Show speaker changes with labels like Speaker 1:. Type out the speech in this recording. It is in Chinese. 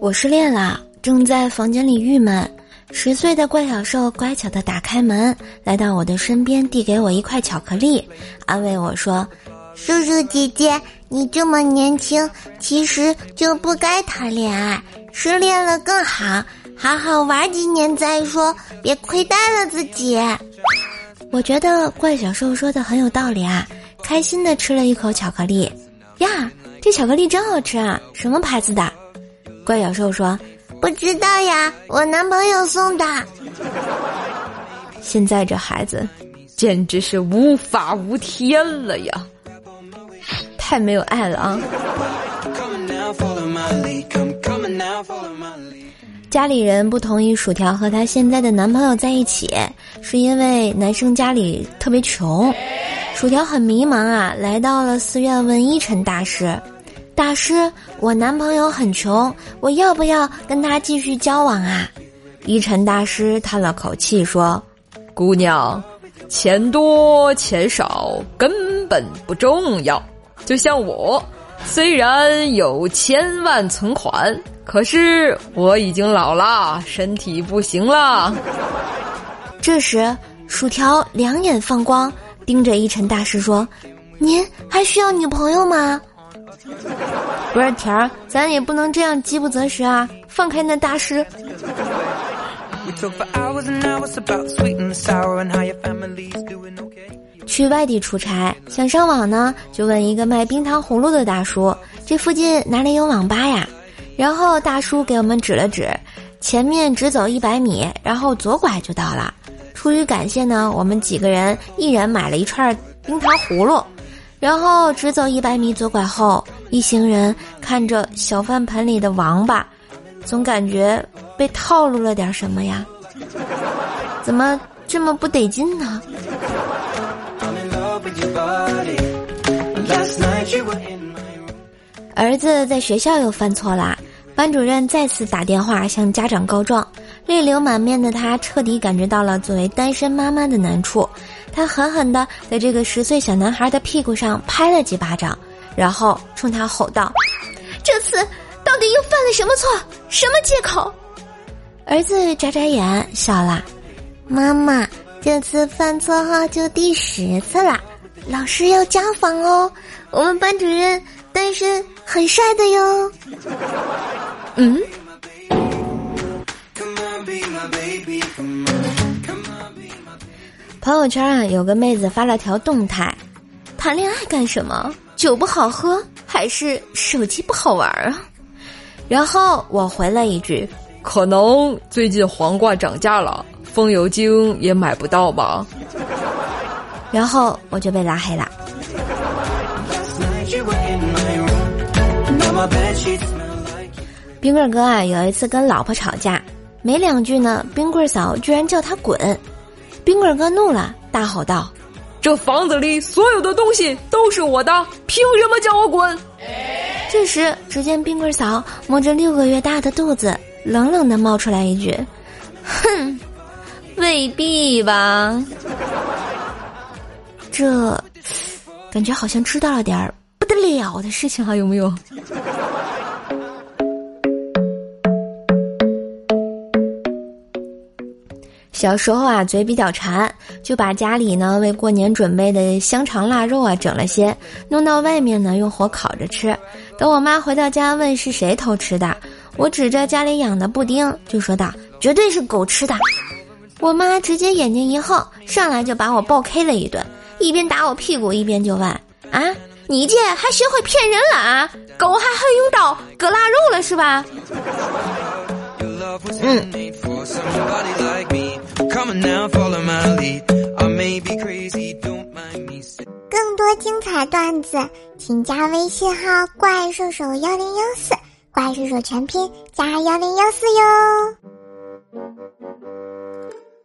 Speaker 1: 我失恋了，正在房间里郁闷。十岁的怪小兽乖巧的打开门，来到我的身边，递给我一块巧克力，安慰我说：“
Speaker 2: 叔叔姐姐，你这么年轻，其实就不该谈恋爱，失恋了更好，好好玩几年再说，别亏待了自己。”
Speaker 1: 我觉得怪小兽说的很有道理啊，开心的吃了一口巧克力。呀，这巧克力真好吃啊！什么牌子的？怪小兽说。
Speaker 2: 不知道呀，我男朋友送的。
Speaker 1: 现在这孩子，简直是无法无天了呀！太没有爱了啊！家里人不同意薯条和她现在的男朋友在一起，是因为男生家里特别穷。薯条很迷茫啊，来到了寺院问一尘大师。大师，我男朋友很穷，我要不要跟他继续交往啊？一尘大师叹了口气说：“
Speaker 3: 姑娘，钱多钱少根本不重要。就像我，虽然有千万存款，可是我已经老了，身体不行了。”
Speaker 1: 这时，薯条两眼放光，盯着一尘大师说：“
Speaker 2: 您还需要女朋友吗？”
Speaker 1: 不是甜儿，咱也不能这样饥不择食啊！放开那大师。去外地出差，想上网呢，就问一个卖冰糖葫芦的大叔：“这附近哪里有网吧呀？”然后大叔给我们指了指，前面直走一百米，然后左拐就到了。出于感谢呢，我们几个人一人买了一串冰糖葫芦。然后直走一百米，左拐后，一行人看着小饭盆里的王八，总感觉被套路了点什么呀？怎么这么不得劲呢？儿子在学校又犯错啦，班主任再次打电话向家长告状，泪流满面的他彻底感觉到了作为单身妈妈的难处。他狠狠地在这个十岁小男孩的屁股上拍了几巴掌，然后冲他吼道：“
Speaker 2: 这次到底又犯了什么错？什么借口？”
Speaker 1: 儿子眨眨眼笑了：“
Speaker 2: 妈妈，这次犯错后就第十次了，老师要家访哦。我们班主任单身很帅的哟。”
Speaker 1: 嗯。朋友圈啊，有个妹子发了条动态：“谈恋爱干什么？酒不好喝，还是手机不好玩啊？”然后我回了一句：“
Speaker 3: 可能最近黄瓜涨价了，风油精也买不到吧。”
Speaker 1: 然后我就被拉黑了。冰棍哥啊，有一次跟老婆吵架，没两句呢，冰棍嫂居然叫他滚。冰棍哥怒了，大吼道：“
Speaker 3: 这房子里所有的东西都是我的，凭什么叫我滚？”
Speaker 1: 这时，只见冰棍嫂摸着六个月大的肚子，冷冷的冒出来一句：“哼，未必吧。”这感觉好像知道了点儿不得了的事情啊，有没有？小时候啊，嘴比较馋，就把家里呢为过年准备的香肠腊肉啊整了些，弄到外面呢用火烤着吃。等我妈回到家问是谁偷吃的，我指着家里养的布丁就说道：“绝对是狗吃的。”我妈直接眼睛一横，上来就把我暴 K 了一顿，一边打我屁股一边就问：“啊，你这还学会骗人了啊？狗还会用刀割腊肉了是吧？”嗯。
Speaker 2: 更多精彩段子，请加微信号“怪兽手幺零幺四”，怪兽手全拼加幺零幺四哟。